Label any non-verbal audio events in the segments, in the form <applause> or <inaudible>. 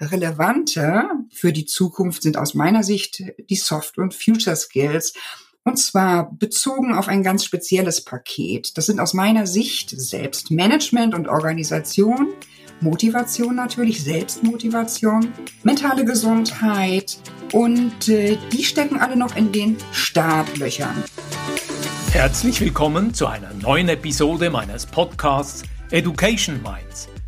Relevanter für die Zukunft sind aus meiner Sicht die Soft- und Future Skills. Und zwar bezogen auf ein ganz spezielles Paket. Das sind aus meiner Sicht Selbstmanagement und Organisation, Motivation natürlich, Selbstmotivation, mentale Gesundheit und äh, die stecken alle noch in den Startlöchern. Herzlich willkommen zu einer neuen Episode meines Podcasts Education Minds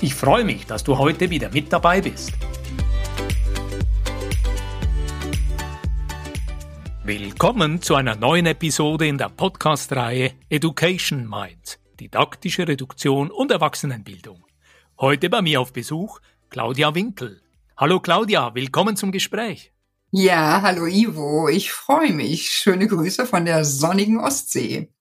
Ich freue mich, dass du heute wieder mit dabei bist. Willkommen zu einer neuen Episode in der Podcast-Reihe Education Minds, didaktische Reduktion und Erwachsenenbildung. Heute bei mir auf Besuch Claudia Winkel. Hallo Claudia, willkommen zum Gespräch. Ja, hallo Ivo, ich freue mich. Schöne Grüße von der sonnigen Ostsee.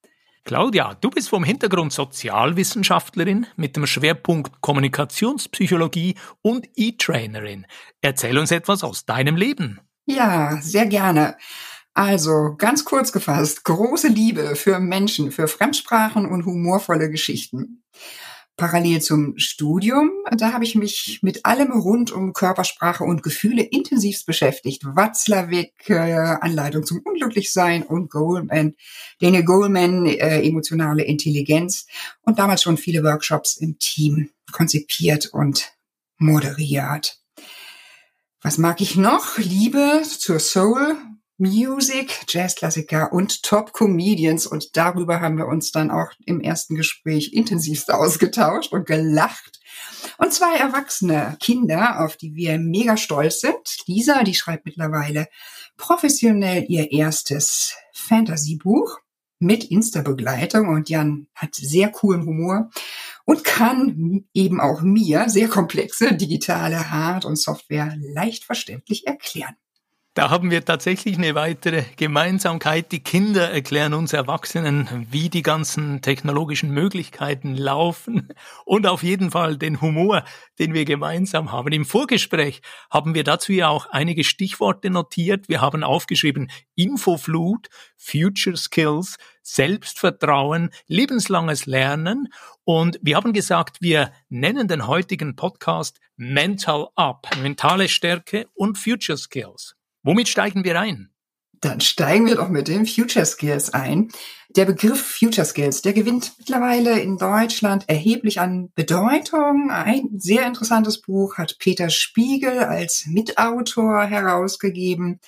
Claudia, du bist vom Hintergrund Sozialwissenschaftlerin mit dem Schwerpunkt Kommunikationspsychologie und E-Trainerin. Erzähl uns etwas aus deinem Leben. Ja, sehr gerne. Also, ganz kurz gefasst, große Liebe für Menschen, für Fremdsprachen und humorvolle Geschichten parallel zum Studium, da habe ich mich mit allem rund um Körpersprache und Gefühle intensivst beschäftigt. Watzlawick, äh, Anleitung zum Unglücklichsein und Goldman, Daniel Goldman, äh, emotionale Intelligenz und damals schon viele Workshops im Team konzipiert und moderiert. Was mag ich noch? Liebe zur Soul, Music, Jazzklassiker und Top-Comedians. Und darüber haben wir uns dann auch im ersten Gespräch intensivst ausgetauscht und gelacht. Und zwei erwachsene Kinder, auf die wir mega stolz sind. Lisa, die schreibt mittlerweile professionell ihr erstes Fantasy-Buch mit Insta-Begleitung und Jan hat sehr coolen Humor und kann eben auch mir sehr komplexe digitale Hard- und Software leicht verständlich erklären. Da haben wir tatsächlich eine weitere Gemeinsamkeit. Die Kinder erklären uns Erwachsenen, wie die ganzen technologischen Möglichkeiten laufen und auf jeden Fall den Humor, den wir gemeinsam haben. Im Vorgespräch haben wir dazu ja auch einige Stichworte notiert. Wir haben aufgeschrieben Infoflut, Future Skills, Selbstvertrauen, lebenslanges Lernen und wir haben gesagt, wir nennen den heutigen Podcast Mental Up, mentale Stärke und Future Skills. Womit steigen wir ein? Dann steigen wir doch mit den Future Skills ein. Der Begriff Future Skills, der gewinnt mittlerweile in Deutschland erheblich an Bedeutung. Ein sehr interessantes Buch hat Peter Spiegel als Mitautor herausgegeben.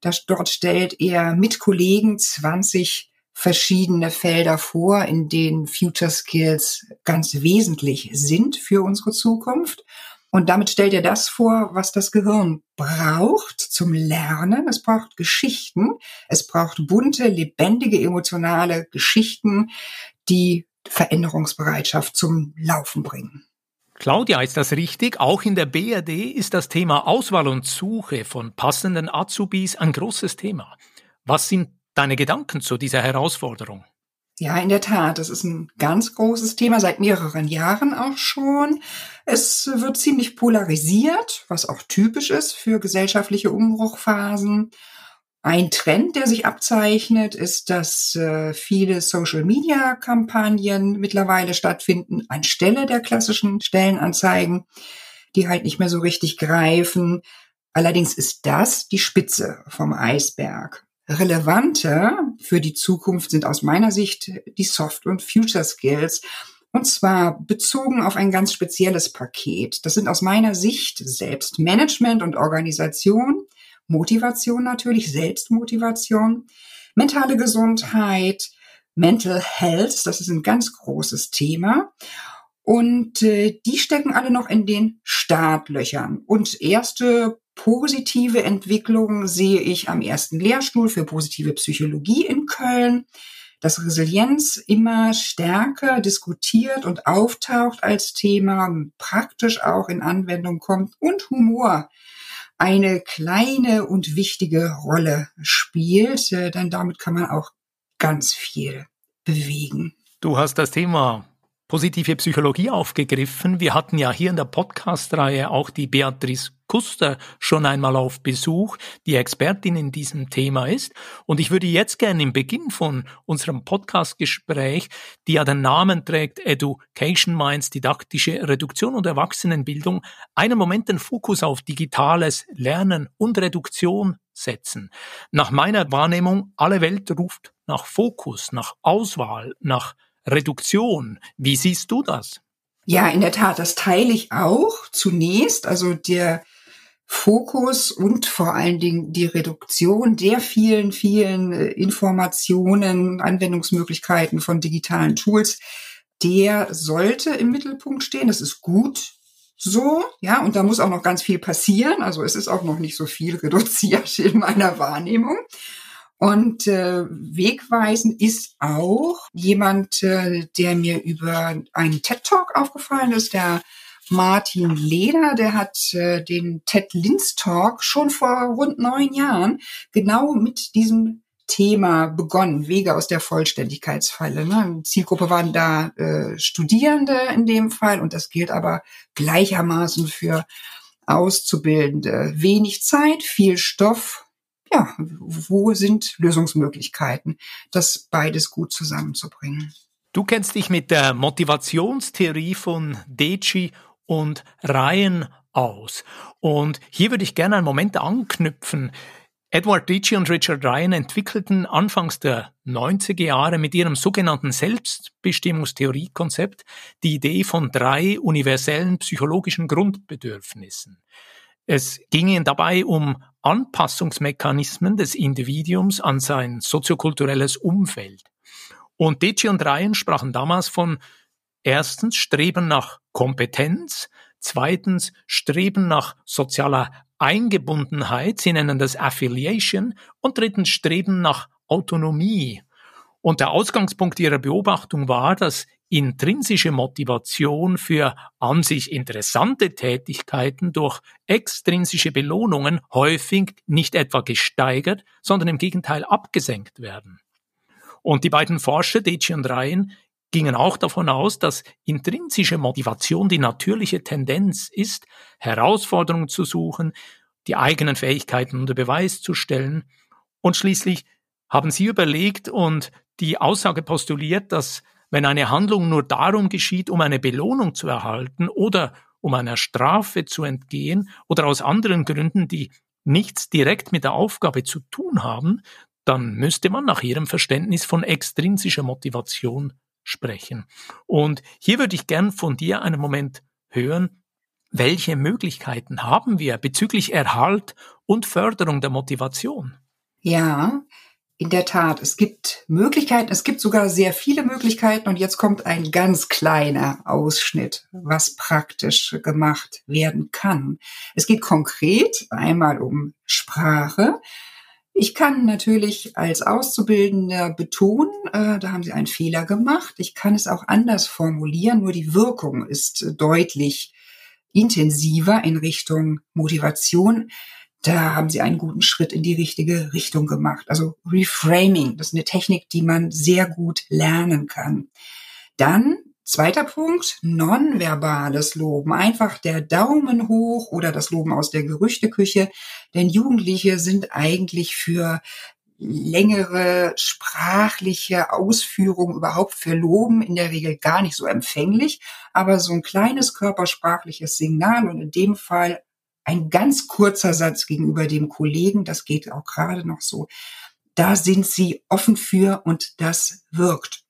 Das, dort stellt er mit Kollegen 20 verschiedene Felder vor, in denen Future Skills ganz wesentlich sind für unsere Zukunft. Und damit stellt er das vor, was das Gehirn braucht zum Lernen. Es braucht Geschichten. Es braucht bunte, lebendige, emotionale Geschichten, die Veränderungsbereitschaft zum Laufen bringen. Claudia, ist das richtig? Auch in der BRD ist das Thema Auswahl und Suche von passenden Azubis ein großes Thema. Was sind deine Gedanken zu dieser Herausforderung? Ja, in der Tat. Das ist ein ganz großes Thema seit mehreren Jahren auch schon. Es wird ziemlich polarisiert, was auch typisch ist für gesellschaftliche Umbruchphasen. Ein Trend, der sich abzeichnet, ist, dass äh, viele Social-Media-Kampagnen mittlerweile stattfinden anstelle der klassischen Stellenanzeigen, die halt nicht mehr so richtig greifen. Allerdings ist das die Spitze vom Eisberg. Relevanter für die Zukunft sind aus meiner Sicht die Soft- und Future Skills. Und zwar bezogen auf ein ganz spezielles Paket. Das sind aus meiner Sicht Selbstmanagement und Organisation, Motivation natürlich, Selbstmotivation, mentale Gesundheit, Mental Health, das ist ein ganz großes Thema. Und äh, die stecken alle noch in den Startlöchern. Und erste positive Entwicklung sehe ich am ersten Lehrstuhl für positive Psychologie in Köln, dass Resilienz immer stärker diskutiert und auftaucht als Thema, praktisch auch in Anwendung kommt und Humor eine kleine und wichtige Rolle spielt, äh, denn damit kann man auch ganz viel bewegen. Du hast das Thema positive Psychologie aufgegriffen. Wir hatten ja hier in der Podcast-Reihe auch die Beatrice Kuster schon einmal auf Besuch, die Expertin in diesem Thema ist. Und ich würde jetzt gerne im Beginn von unserem Podcast-Gespräch, die ja den Namen trägt Education Minds, didaktische Reduktion und Erwachsenenbildung, einen Moment den Fokus auf digitales Lernen und Reduktion setzen. Nach meiner Wahrnehmung, alle Welt ruft nach Fokus, nach Auswahl, nach Reduktion. Wie siehst du das? Ja, in der Tat, das teile ich auch zunächst. Also der Fokus und vor allen Dingen die Reduktion der vielen, vielen äh, Informationen, Anwendungsmöglichkeiten von digitalen Tools, der sollte im Mittelpunkt stehen. Das ist gut so, ja, und da muss auch noch ganz viel passieren. Also es ist auch noch nicht so viel reduziert <laughs> in meiner Wahrnehmung. Und äh, wegweisend ist auch jemand, äh, der mir über einen TED Talk aufgefallen ist, der Martin Leder, der hat äh, den TED Linz Talk schon vor rund neun Jahren genau mit diesem Thema begonnen, Wege aus der Vollständigkeitsfalle. Ne? Zielgruppe waren da äh, Studierende in dem Fall und das gilt aber gleichermaßen für Auszubildende. Wenig Zeit, viel Stoff, ja, wo sind Lösungsmöglichkeiten, das beides gut zusammenzubringen. Du kennst dich mit der Motivationstheorie von Deci und Ryan aus. Und hier würde ich gerne einen Moment anknüpfen. Edward Deci und Richard Ryan entwickelten anfangs der 90er Jahre mit ihrem sogenannten Selbstbestimmungstheoriekonzept die Idee von drei universellen psychologischen Grundbedürfnissen. Es ging ihnen dabei um Anpassungsmechanismen des Individuums an sein soziokulturelles Umfeld. Und Deci und Ryan sprachen damals von erstens Streben nach Kompetenz, zweitens Streben nach sozialer Eingebundenheit, sie nennen das Affiliation, und drittens Streben nach Autonomie. Und der Ausgangspunkt ihrer Beobachtung war, dass intrinsische Motivation für an sich interessante Tätigkeiten durch extrinsische Belohnungen häufig nicht etwa gesteigert, sondern im Gegenteil abgesenkt werden. Und die beiden Forscher, Deci und Ryan, gingen auch davon aus, dass intrinsische Motivation die natürliche Tendenz ist, Herausforderungen zu suchen, die eigenen Fähigkeiten unter Beweis zu stellen. Und schließlich haben sie überlegt und die Aussage postuliert, dass wenn eine Handlung nur darum geschieht, um eine Belohnung zu erhalten oder um einer Strafe zu entgehen oder aus anderen Gründen, die nichts direkt mit der Aufgabe zu tun haben, dann müsste man nach ihrem Verständnis von extrinsischer Motivation sprechen. Und hier würde ich gern von dir einen Moment hören, welche Möglichkeiten haben wir bezüglich Erhalt und Förderung der Motivation? Ja, in der Tat, es gibt Möglichkeiten, es gibt sogar sehr viele Möglichkeiten und jetzt kommt ein ganz kleiner Ausschnitt, was praktisch gemacht werden kann. Es geht konkret einmal um Sprache. Ich kann natürlich als Auszubildender betonen, äh, da haben Sie einen Fehler gemacht. Ich kann es auch anders formulieren, nur die Wirkung ist deutlich intensiver in Richtung Motivation da haben sie einen guten Schritt in die richtige Richtung gemacht. Also Reframing, das ist eine Technik, die man sehr gut lernen kann. Dann Zweiter Punkt, nonverbales Loben. Einfach der Daumen hoch oder das Loben aus der Gerüchteküche. Denn Jugendliche sind eigentlich für längere sprachliche Ausführungen überhaupt für Loben in der Regel gar nicht so empfänglich. Aber so ein kleines körpersprachliches Signal und in dem Fall ein ganz kurzer Satz gegenüber dem Kollegen, das geht auch gerade noch so. Da sind sie offen für und das wirkt.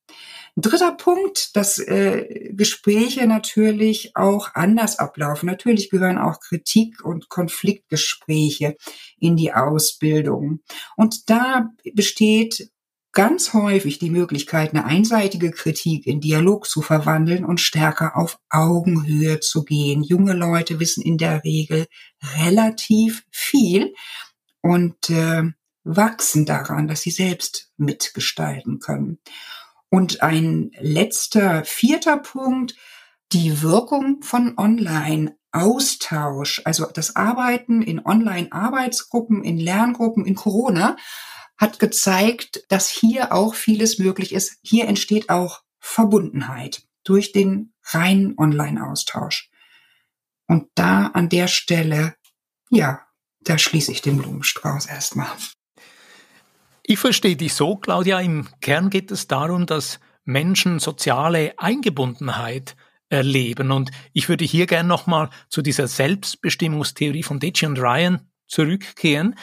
Ein dritter Punkt, dass äh, Gespräche natürlich auch anders ablaufen. Natürlich gehören auch Kritik und Konfliktgespräche in die Ausbildung. Und da besteht ganz häufig die Möglichkeit, eine einseitige Kritik in Dialog zu verwandeln und stärker auf Augenhöhe zu gehen. Junge Leute wissen in der Regel relativ viel und äh, wachsen daran, dass sie selbst mitgestalten können. Und ein letzter, vierter Punkt, Die Wirkung von Online-Austausch, also das Arbeiten in Online-Arbeitsgruppen, in Lerngruppen, in Corona, hat gezeigt, dass hier auch vieles möglich ist. Hier entsteht auch Verbundenheit durch den reinen Online-Austausch. Und da an der Stelle, ja, da schließe ich den Blumenstrauß erstmal. Ich verstehe dich so, Claudia. Im Kern geht es darum, dass Menschen soziale Eingebundenheit erleben. Und ich würde hier gern nochmal zu dieser Selbstbestimmungstheorie von Ditch und Ryan zurückkehren.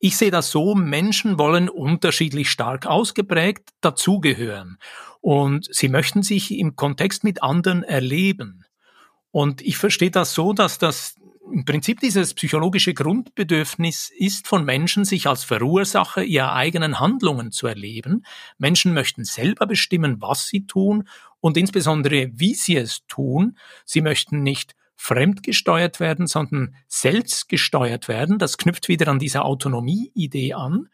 Ich sehe das so, Menschen wollen unterschiedlich stark ausgeprägt dazugehören. Und sie möchten sich im Kontext mit anderen erleben. Und ich verstehe das so, dass das im Prinzip dieses psychologische Grundbedürfnis ist von Menschen, sich als Verursacher ihrer eigenen Handlungen zu erleben. Menschen möchten selber bestimmen, was sie tun und insbesondere, wie sie es tun. Sie möchten nicht fremdgesteuert werden, sondern selbst gesteuert werden. Das knüpft wieder an diese Autonomie-Idee an.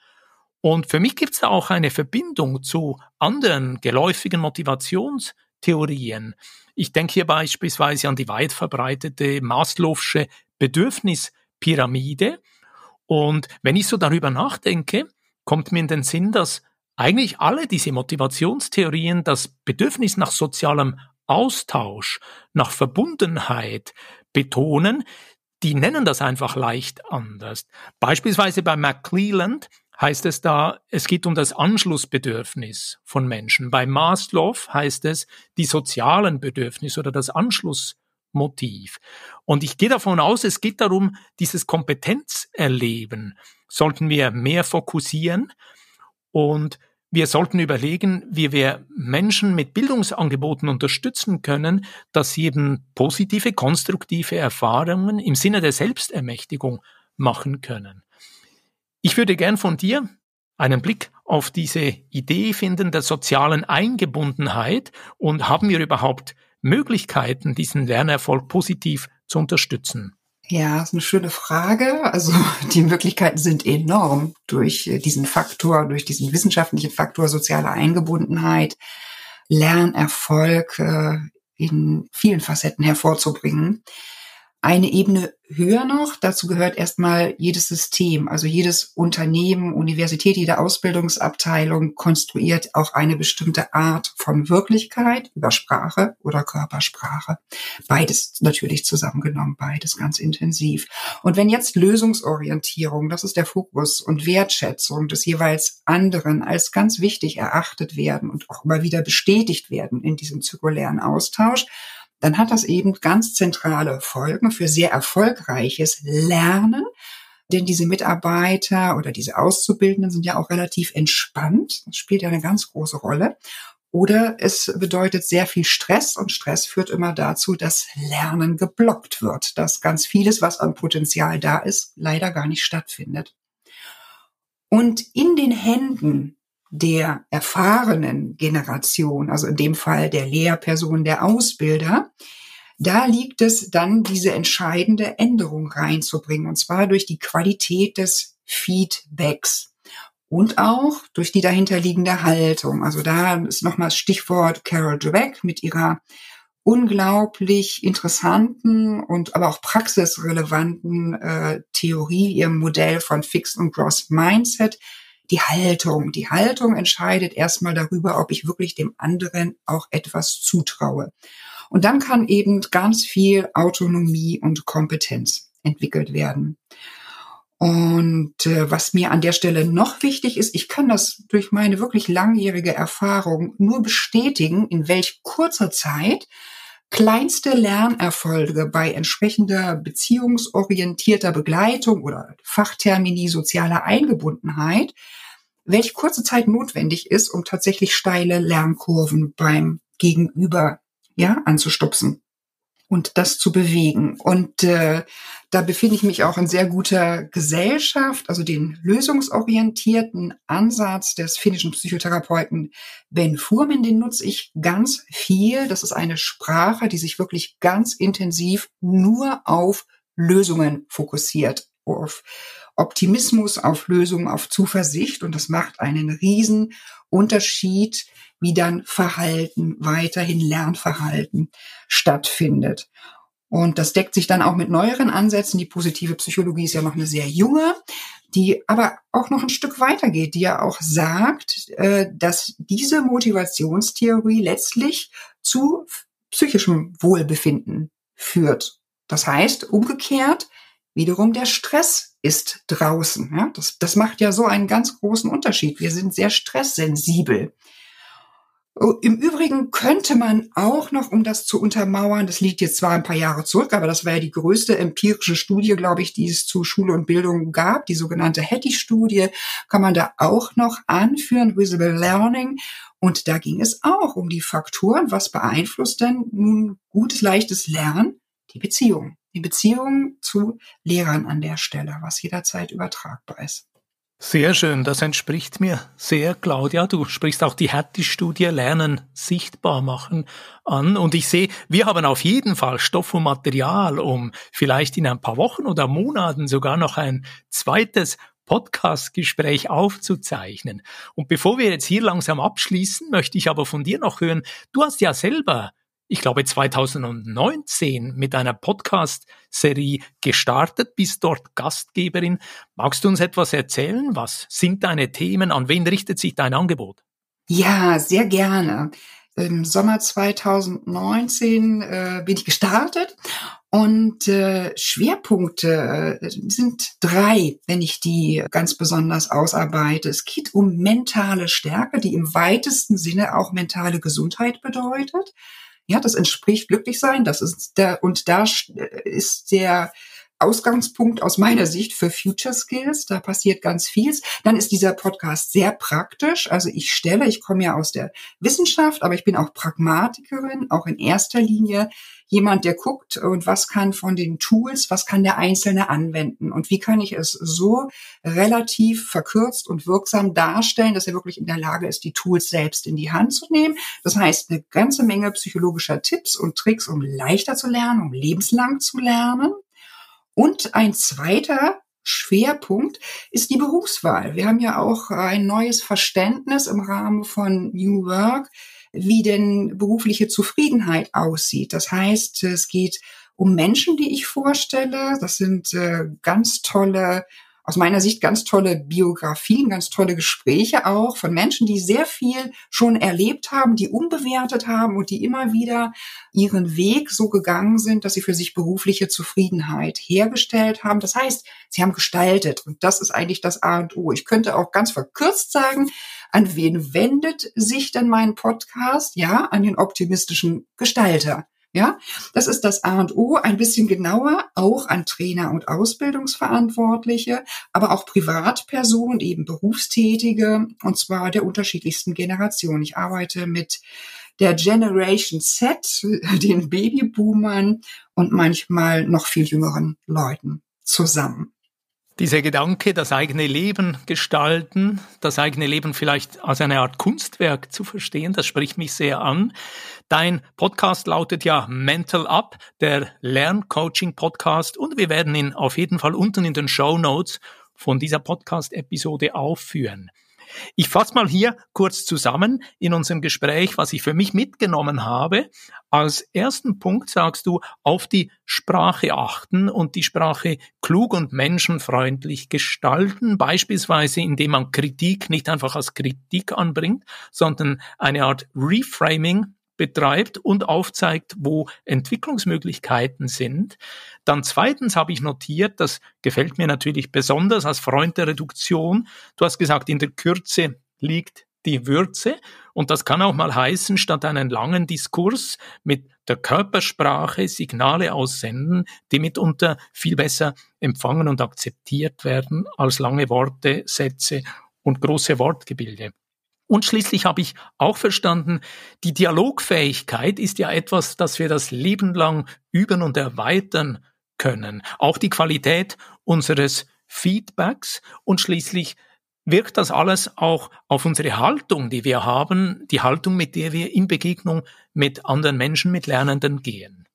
Und für mich gibt es auch eine Verbindung zu anderen geläufigen Motivationstheorien. Ich denke hier beispielsweise an die weit verbreitete Maslow'sche Bedürfnispyramide. Und wenn ich so darüber nachdenke, kommt mir in den Sinn, dass eigentlich alle diese Motivationstheorien das Bedürfnis nach sozialem Austausch, nach Verbundenheit betonen, die nennen das einfach leicht anders. Beispielsweise bei McClelland heißt es da, es geht um das Anschlussbedürfnis von Menschen. Bei Maslow heißt es die sozialen Bedürfnisse oder das Anschlussmotiv. Und ich gehe davon aus, es geht darum, dieses Kompetenzerleben sollten wir mehr fokussieren und wir sollten überlegen, wie wir Menschen mit Bildungsangeboten unterstützen können, dass sie eben positive, konstruktive Erfahrungen im Sinne der Selbstermächtigung machen können. Ich würde gern von dir einen Blick auf diese Idee finden der sozialen Eingebundenheit und haben wir überhaupt Möglichkeiten, diesen Lernerfolg positiv zu unterstützen? Ja, ist eine schöne Frage. Also <laughs> die Möglichkeiten sind enorm durch äh, diesen Faktor, durch diesen wissenschaftlichen Faktor soziale Eingebundenheit, Lernerfolg äh, in vielen Facetten hervorzubringen eine Ebene höher noch. Dazu gehört erstmal jedes System, also jedes Unternehmen, Universität, jede Ausbildungsabteilung konstruiert auch eine bestimmte Art von Wirklichkeit über Sprache oder Körpersprache. Beides natürlich zusammengenommen, beides ganz intensiv. Und wenn jetzt Lösungsorientierung, das ist der Fokus und Wertschätzung des jeweils anderen als ganz wichtig erachtet werden und auch immer wieder bestätigt werden in diesem zirkulären Austausch, dann hat das eben ganz zentrale Folgen für sehr erfolgreiches Lernen. Denn diese Mitarbeiter oder diese Auszubildenden sind ja auch relativ entspannt. Das spielt ja eine ganz große Rolle. Oder es bedeutet sehr viel Stress und Stress führt immer dazu, dass Lernen geblockt wird, dass ganz vieles, was an Potenzial da ist, leider gar nicht stattfindet. Und in den Händen der erfahrenen Generation, also in dem Fall der Lehrperson, der Ausbilder, da liegt es dann, diese entscheidende Änderung reinzubringen, und zwar durch die Qualität des Feedbacks und auch durch die dahinterliegende Haltung. Also da ist nochmal Stichwort Carol Dweck mit ihrer unglaublich interessanten und aber auch praxisrelevanten äh, Theorie, ihrem Modell von Fixed und Gross Mindset, die Haltung. Die Haltung entscheidet erstmal darüber, ob ich wirklich dem anderen auch etwas zutraue. Und dann kann eben ganz viel Autonomie und Kompetenz entwickelt werden. Und äh, was mir an der Stelle noch wichtig ist, ich kann das durch meine wirklich langjährige Erfahrung nur bestätigen, in welch kurzer Zeit kleinste Lernerfolge bei entsprechender beziehungsorientierter Begleitung oder Fachtermini sozialer Eingebundenheit, welche kurze Zeit notwendig ist, um tatsächlich steile Lernkurven beim Gegenüber ja anzustupsen und das zu bewegen. Und äh, da befinde ich mich auch in sehr guter Gesellschaft, also den lösungsorientierten Ansatz des finnischen Psychotherapeuten Ben Furman, den nutze ich ganz viel. Das ist eine Sprache, die sich wirklich ganz intensiv nur auf Lösungen fokussiert, auf Optimismus, auf Lösungen, auf Zuversicht. Und das macht einen riesen Unterschied, wie dann Verhalten, weiterhin Lernverhalten stattfindet. Und das deckt sich dann auch mit neueren Ansätzen. Die positive Psychologie ist ja noch eine sehr junge, die aber auch noch ein Stück weiter geht, die ja auch sagt, äh, dass diese Motivationstheorie letztlich zu psychischem Wohlbefinden führt. Das heißt, umgekehrt, wiederum der Stress ist draußen. Ja? Das, das macht ja so einen ganz großen Unterschied. Wir sind sehr stresssensibel. Oh, Im Übrigen könnte man auch noch, um das zu untermauern, das liegt jetzt zwar ein paar Jahre zurück, aber das war ja die größte empirische Studie, glaube ich, die es zu Schule und Bildung gab, die sogenannte Hattie-Studie, kann man da auch noch anführen, Visible Learning. Und da ging es auch um die Faktoren, was beeinflusst denn nun gutes, leichtes Lernen? Die Beziehung. Die Beziehung zu Lehrern an der Stelle, was jederzeit übertragbar ist. Sehr schön, das entspricht mir sehr, Claudia. Du sprichst auch die Hattie-Studie Lernen sichtbar machen an. Und ich sehe, wir haben auf jeden Fall Stoff und Material, um vielleicht in ein paar Wochen oder Monaten sogar noch ein zweites Podcast-Gespräch aufzuzeichnen. Und bevor wir jetzt hier langsam abschließen, möchte ich aber von dir noch hören, du hast ja selber ich glaube 2019 mit einer Podcast-Serie gestartet, bist dort Gastgeberin. Magst du uns etwas erzählen? Was sind deine Themen? An wen richtet sich dein Angebot? Ja, sehr gerne. Im Sommer 2019 äh, bin ich gestartet und äh, Schwerpunkte äh, sind drei, wenn ich die ganz besonders ausarbeite. Es geht um mentale Stärke, die im weitesten Sinne auch mentale Gesundheit bedeutet. Ja, das entspricht glücklich sein. Das ist der, und da ist der Ausgangspunkt aus meiner Sicht für Future Skills. Da passiert ganz vieles. Dann ist dieser Podcast sehr praktisch. Also ich stelle, ich komme ja aus der Wissenschaft, aber ich bin auch Pragmatikerin, auch in erster Linie jemand, der guckt und was kann von den Tools, was kann der Einzelne anwenden und wie kann ich es so relativ verkürzt und wirksam darstellen, dass er wirklich in der Lage ist, die Tools selbst in die Hand zu nehmen. Das heißt, eine ganze Menge psychologischer Tipps und Tricks, um leichter zu lernen, um lebenslang zu lernen. Und ein zweiter Schwerpunkt ist die Berufswahl. Wir haben ja auch ein neues Verständnis im Rahmen von New Work wie denn berufliche Zufriedenheit aussieht. Das heißt, es geht um Menschen, die ich vorstelle. Das sind äh, ganz tolle, aus meiner Sicht ganz tolle Biografien, ganz tolle Gespräche auch von Menschen, die sehr viel schon erlebt haben, die unbewertet haben und die immer wieder ihren Weg so gegangen sind, dass sie für sich berufliche Zufriedenheit hergestellt haben. Das heißt, sie haben gestaltet und das ist eigentlich das A und O. Ich könnte auch ganz verkürzt sagen, an wen wendet sich denn mein Podcast? Ja, an den optimistischen Gestalter. Ja, das ist das A und O, ein bisschen genauer, auch an Trainer und Ausbildungsverantwortliche, aber auch Privatpersonen, eben Berufstätige, und zwar der unterschiedlichsten Generationen. Ich arbeite mit der Generation Z, <laughs> den Babyboomern und manchmal noch viel jüngeren Leuten zusammen. Dieser Gedanke, das eigene Leben gestalten, das eigene Leben vielleicht als eine Art Kunstwerk zu verstehen, das spricht mich sehr an. Dein Podcast lautet ja Mental Up, der Lerncoaching-Podcast, und wir werden ihn auf jeden Fall unten in den Show Notes von dieser Podcast-Episode aufführen. Ich fasse mal hier kurz zusammen in unserem Gespräch, was ich für mich mitgenommen habe. Als ersten Punkt sagst du, auf die Sprache achten und die Sprache klug und menschenfreundlich gestalten, beispielsweise indem man Kritik nicht einfach als Kritik anbringt, sondern eine Art Reframing betreibt und aufzeigt, wo Entwicklungsmöglichkeiten sind. Dann zweitens habe ich notiert, das gefällt mir natürlich besonders als Freund der Reduktion. Du hast gesagt, in der Kürze liegt die Würze. Und das kann auch mal heißen, statt einen langen Diskurs mit der Körpersprache Signale aussenden, die mitunter viel besser empfangen und akzeptiert werden als lange Worte, Sätze und große Wortgebilde. Und schließlich habe ich auch verstanden, die Dialogfähigkeit ist ja etwas, das wir das Leben lang üben und erweitern können. Auch die Qualität unseres Feedbacks und schließlich wirkt das alles auch auf unsere Haltung, die wir haben, die Haltung, mit der wir in Begegnung mit anderen Menschen, mit Lernenden gehen.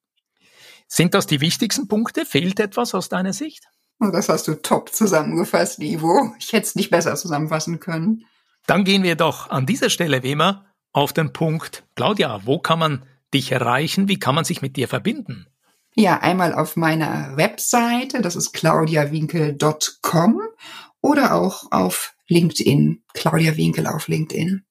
Sind das die wichtigsten Punkte? Fehlt etwas aus deiner Sicht? Das hast du top zusammengefasst, Ivo. Ich hätte es nicht besser zusammenfassen können. Dann gehen wir doch an dieser Stelle wie immer auf den Punkt. Claudia, wo kann man dich erreichen? Wie kann man sich mit dir verbinden? Ja, einmal auf meiner Webseite, das ist claudiawinkel.com oder auch auf LinkedIn, Claudia Winkel auf LinkedIn.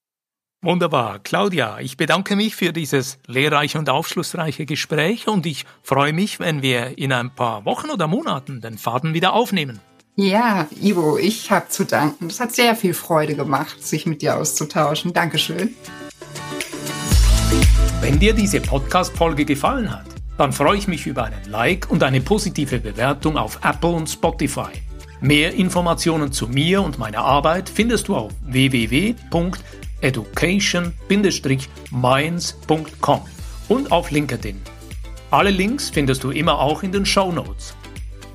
Wunderbar. Claudia, ich bedanke mich für dieses lehrreiche und aufschlussreiche Gespräch und ich freue mich, wenn wir in ein paar Wochen oder Monaten den Faden wieder aufnehmen. Ja, Ivo, ich habe zu danken. Es hat sehr viel Freude gemacht, sich mit dir auszutauschen. Dankeschön. Wenn dir diese Podcast-Folge gefallen hat, dann freue ich mich über einen Like und eine positive Bewertung auf Apple und Spotify. Mehr Informationen zu mir und meiner Arbeit findest du auf www.education-minds.com und auf LinkedIn. Alle Links findest du immer auch in den Show Notes.